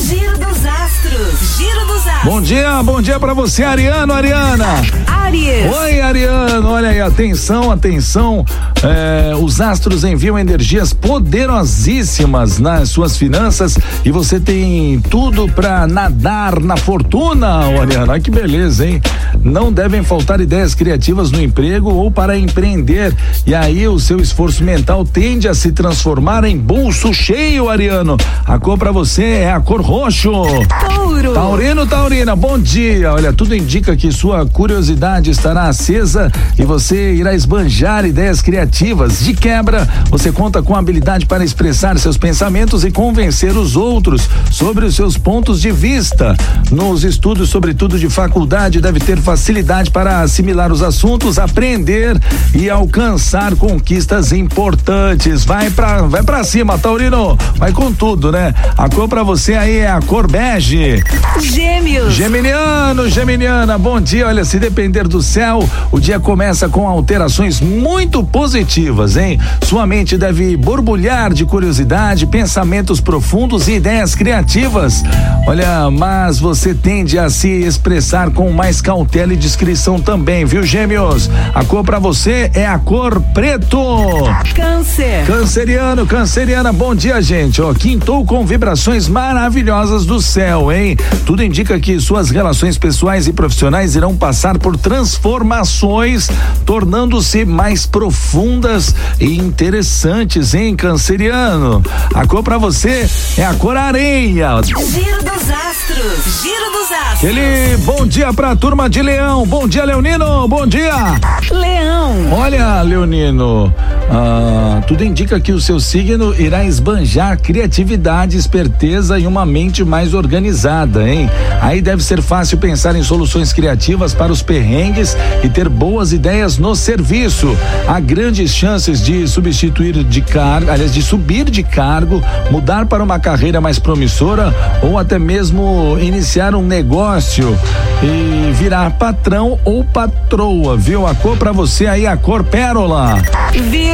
Giro dos astros. Giro dos. Bom dia, bom dia para você, Ariano, Ariana. Aries. Oi, Ariano. Olha aí, atenção, atenção. É, os astros enviam energias poderosíssimas nas suas finanças e você tem tudo para nadar na fortuna, Ariano. Olha que beleza, hein? Não devem faltar ideias criativas no emprego ou para empreender. E aí o seu esforço mental tende a se transformar em bolso cheio, Ariano. A cor para você é a cor roxo. Touro. Taurino, Bom dia. Olha, tudo indica que sua curiosidade estará acesa e você irá esbanjar ideias criativas. De quebra, você conta com habilidade para expressar seus pensamentos e convencer os outros sobre os seus pontos de vista. Nos estudos, sobretudo de faculdade, deve ter facilidade para assimilar os assuntos, aprender e alcançar conquistas importantes. Vai pra, vai pra cima, Taurino. Vai com tudo, né? A cor pra você aí é a cor bege. Gêmeos. Geminiano, Geminiana, bom dia. Olha, se depender do céu, o dia começa com alterações muito positivas, hein? Sua mente deve borbulhar de curiosidade, pensamentos profundos e ideias criativas. Olha, mas você tende a se expressar com mais cautela e discrição também, viu, Gêmeos? A cor pra você é a cor preto. Câncer. Canceriano, canceriana, bom dia, gente. Ó, quintou com vibrações maravilhosas do céu, hein? Tudo indica que suas relações pessoais e profissionais irão passar por transformações, tornando-se mais profundas e interessantes, hein, canceriano? A cor pra você é a cor areia. Giro dos astros. Giro dos astros. Aquele bom dia pra turma de Leão. Bom dia, Leonino. Bom dia. Leão. Olha, Leonino, ah, tudo indica que o seu signo irá esbanjar criatividade, esperteza e uma mente mais organizada, hein? Aí deve ser fácil pensar em soluções criativas para os perrengues e ter boas ideias no serviço. Há grandes chances de substituir de cargo, aliás, de subir de cargo, mudar para uma carreira mais promissora ou até mesmo iniciar um negócio e virar patrão ou patroa, viu? A cor para você aí, a cor pérola.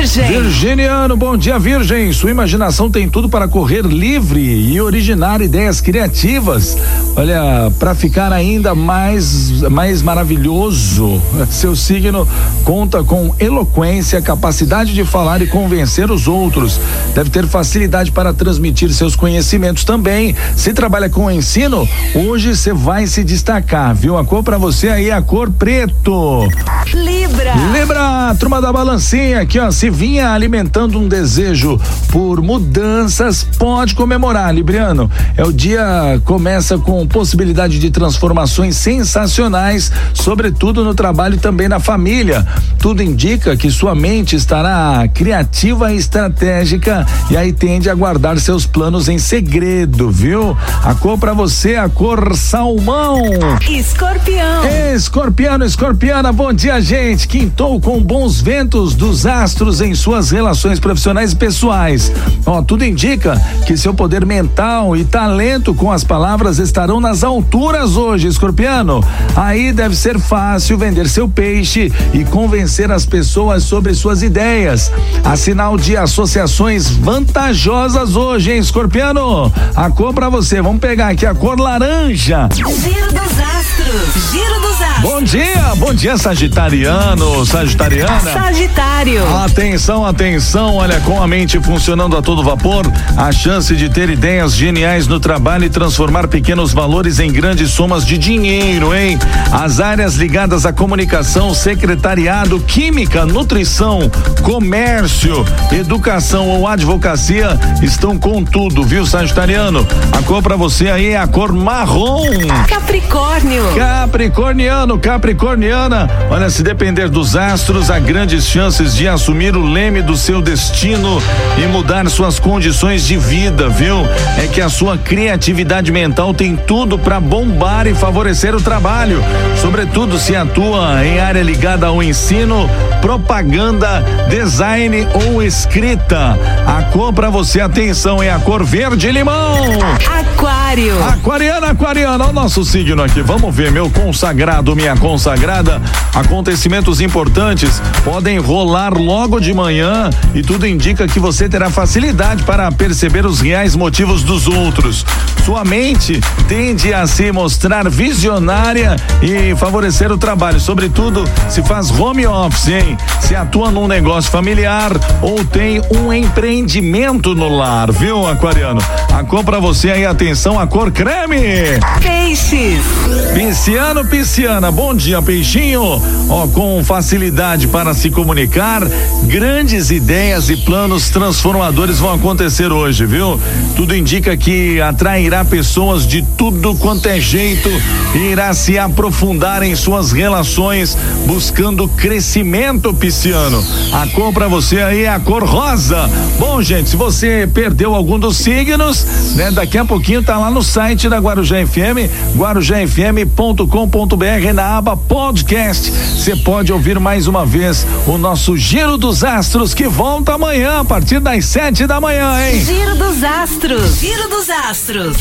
Virgem. Virginiano, bom dia, Virgem. Sua imaginação tem tudo para correr livre e originar ideias criativas. Olha, para ficar ainda mais mais maravilhoso, seu signo conta com eloquência, capacidade de falar e convencer os outros. Deve ter facilidade para transmitir seus conhecimentos também. Se trabalha com ensino, hoje você vai se destacar, viu? A cor para você aí é a cor preto. Libra. Lembra, turma da balancinha aqui, ó, se vinha alimentando um desejo por mudanças, pode comemorar, Libriano. É o dia começa com possibilidade de transformações sensacionais, sobretudo no trabalho e também na família. Tudo indica que sua mente estará criativa e estratégica e aí tende a guardar seus planos em segredo, viu? A cor para você é a cor salmão. Escorpião. Escorpiano, escorpiana, bom dia, gente. Quintou com bons ventos dos astros em suas relações profissionais e pessoais. Ó, tudo indica que seu poder mental e talento com as palavras estarão nas alturas hoje, escorpiano. Aí deve ser fácil vender seu peixe e convencer as pessoas sobre suas ideias. Há sinal de associações vantajosas hoje, hein, escorpiano? A cor pra você, vamos pegar aqui a cor laranja. Giro dos astros. Giro dos astros. Bom dia, bom dia, Sagitariano, Sagitariana. Sagitário. Atenção, atenção, olha, com a mente funcionando a todo vapor, a chance de ter ideias geniais no trabalho e transformar pequenos valores em grandes somas de dinheiro, hein? As áreas ligadas à comunicação, secretariado, química, nutrição, comércio, educação ou advocacia estão com tudo, viu, Sagitariano? A cor pra você aí é a cor marrom. Capricórnio. Capricorniano, Capricorniana, olha, se depender dos astros, há grandes chances de assumir o leme do seu destino e mudar suas condições de vida, viu? É que a sua criatividade mental tem tudo para bombar e favorecer o trabalho, sobretudo se atua em área ligada ao ensino, propaganda, design ou escrita. A cor para você, atenção, é a cor verde limão. Aquário. Aquariana, aquariana, o nosso signo aqui. Vamos ver, meu consagrado, minha consagrada. Acontecimentos importantes podem rolar logo de manhã e tudo indica que você terá facilidade para perceber os reais motivos dos outros. Sua mente tende a se mostrar visionária e favorecer o trabalho, sobretudo se faz home office, hein? Se atua num negócio familiar ou tem um empreendimento no lar, viu, aquariano? A cor pra você aí, atenção, a cor creme. Peixes. Pisciano, pisciana, bom dia, peixinho. Ó, com facilidade para se comunicar, grandes ideias e planos transformadores vão acontecer hoje, viu? Tudo indica que atrairá pessoas de tudo quanto é jeito e irá se aprofundar em suas relações, buscando crescimento, pisciano. A cor pra você aí é a cor rosa. Bom, gente, se você perdeu algum dos signos, né? Daqui a pouquinho tá lá no site da Guarujá FM, guarujafm.com.br na aba podcast. Você pode ouvir mais uma vez o nosso Giro dos Astros que volta amanhã a partir das sete da manhã, hein? Giro dos Astros. Giro dos Astros.